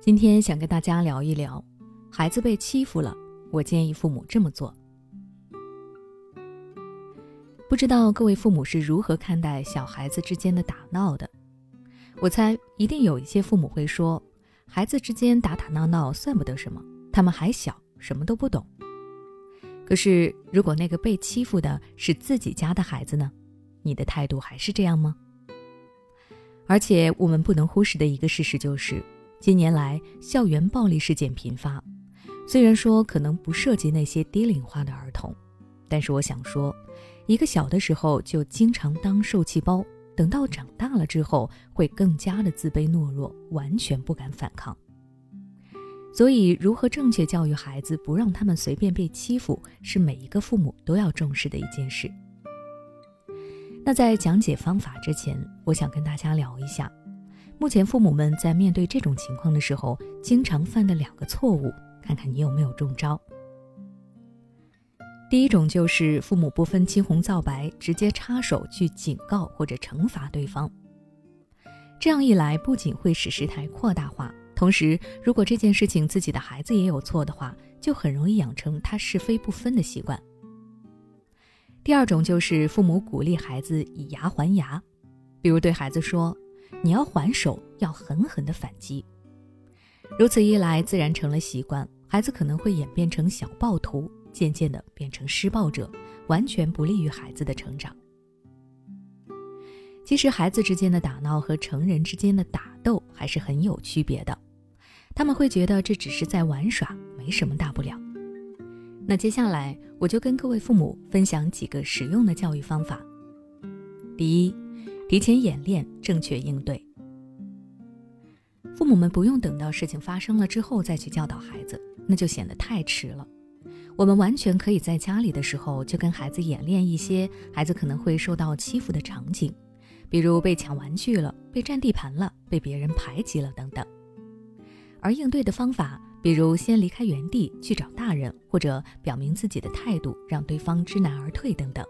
今天想跟大家聊一聊，孩子被欺负了，我建议父母这么做。不知道各位父母是如何看待小孩子之间的打闹的？我猜一定有一些父母会说，孩子之间打打闹闹算不得什么，他们还小，什么都不懂。可是如果那个被欺负的是自己家的孩子呢？你的态度还是这样吗？而且我们不能忽视的一个事实就是。近年来，校园暴力事件频发。虽然说可能不涉及那些低龄化的儿童，但是我想说，一个小的时候就经常当受气包，等到长大了之后，会更加的自卑懦弱，完全不敢反抗。所以，如何正确教育孩子，不让他们随便被欺负，是每一个父母都要重视的一件事。那在讲解方法之前，我想跟大家聊一下。目前父母们在面对这种情况的时候，经常犯的两个错误，看看你有没有中招。第一种就是父母不分青红皂白，直接插手去警告或者惩罚对方。这样一来，不仅会使事态扩大化，同时如果这件事情自己的孩子也有错的话，就很容易养成他是非不分的习惯。第二种就是父母鼓励孩子以牙还牙，比如对孩子说。你要还手，要狠狠的反击。如此一来，自然成了习惯，孩子可能会演变成小暴徒，渐渐的变成施暴者，完全不利于孩子的成长。其实，孩子之间的打闹和成人之间的打斗还是很有区别的。他们会觉得这只是在玩耍，没什么大不了。那接下来，我就跟各位父母分享几个实用的教育方法。第一。提前演练，正确应对。父母们不用等到事情发生了之后再去教导孩子，那就显得太迟了。我们完全可以在家里的时候就跟孩子演练一些孩子可能会受到欺负的场景，比如被抢玩具了、被占地盘了、被别人排挤了等等。而应对的方法，比如先离开原地去找大人，或者表明自己的态度，让对方知难而退等等。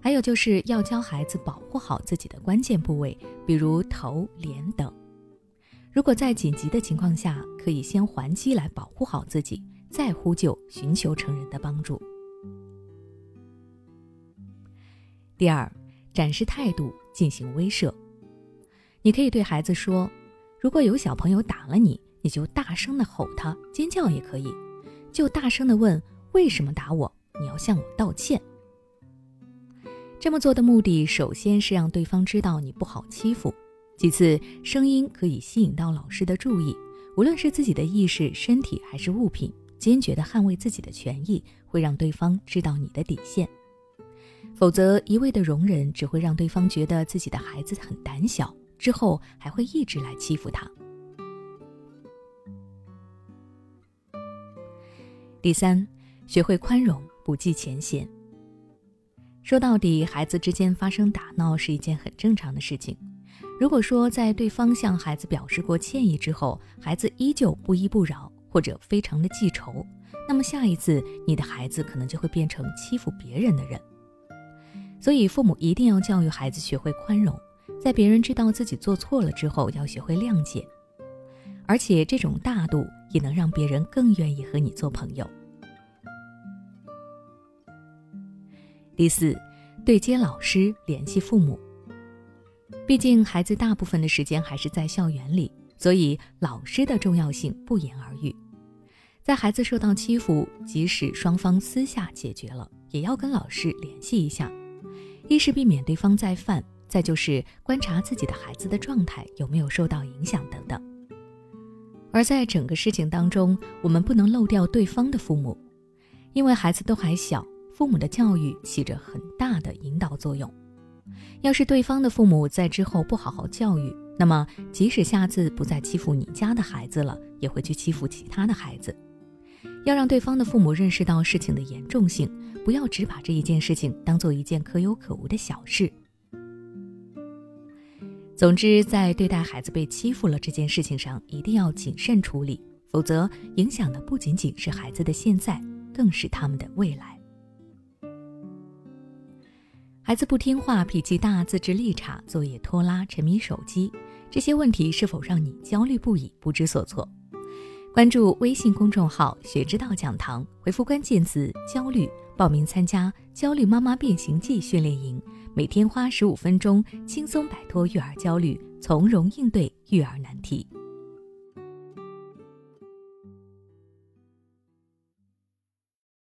还有就是要教孩子保护好自己的关键部位，比如头、脸等。如果在紧急的情况下，可以先还击来保护好自己，再呼救寻求成人的帮助。第二，展示态度进行威慑。你可以对孩子说：“如果有小朋友打了你，你就大声的吼他，尖叫也可以，就大声的问为什么打我，你要向我道歉。”这么做的目的，首先是让对方知道你不好欺负；其次，声音可以吸引到老师的注意，无论是自己的意识、身体还是物品，坚决的捍卫自己的权益，会让对方知道你的底线。否则，一味的容忍只会让对方觉得自己的孩子很胆小，之后还会一直来欺负他。第三，学会宽容，不计前嫌。说到底，孩子之间发生打闹是一件很正常的事情。如果说在对方向孩子表示过歉意之后，孩子依旧不依不饶，或者非常的记仇，那么下一次你的孩子可能就会变成欺负别人的人。所以，父母一定要教育孩子学会宽容，在别人知道自己做错了之后，要学会谅解，而且这种大度也能让别人更愿意和你做朋友。第四，对接老师，联系父母。毕竟孩子大部分的时间还是在校园里，所以老师的重要性不言而喻。在孩子受到欺负，即使双方私下解决了，也要跟老师联系一下，一是避免对方再犯，再就是观察自己的孩子的状态有没有受到影响等等。而在整个事情当中，我们不能漏掉对方的父母，因为孩子都还小。父母的教育起着很大的引导作用。要是对方的父母在之后不好好教育，那么即使下次不再欺负你家的孩子了，也会去欺负其他的孩子。要让对方的父母认识到事情的严重性，不要只把这一件事情当做一件可有可无的小事。总之，在对待孩子被欺负了这件事情上，一定要谨慎处理，否则影响的不仅仅是孩子的现在，更是他们的未来。孩子不听话、脾气大、自制力差、作业拖拉、沉迷手机，这些问题是否让你焦虑不已、不知所措？关注微信公众号“学之道讲堂”，回复关键词“焦虑”，报名参加“焦虑妈妈变形记”训练营，每天花十五分钟，轻松摆脱育儿焦虑，从容应对育儿难题。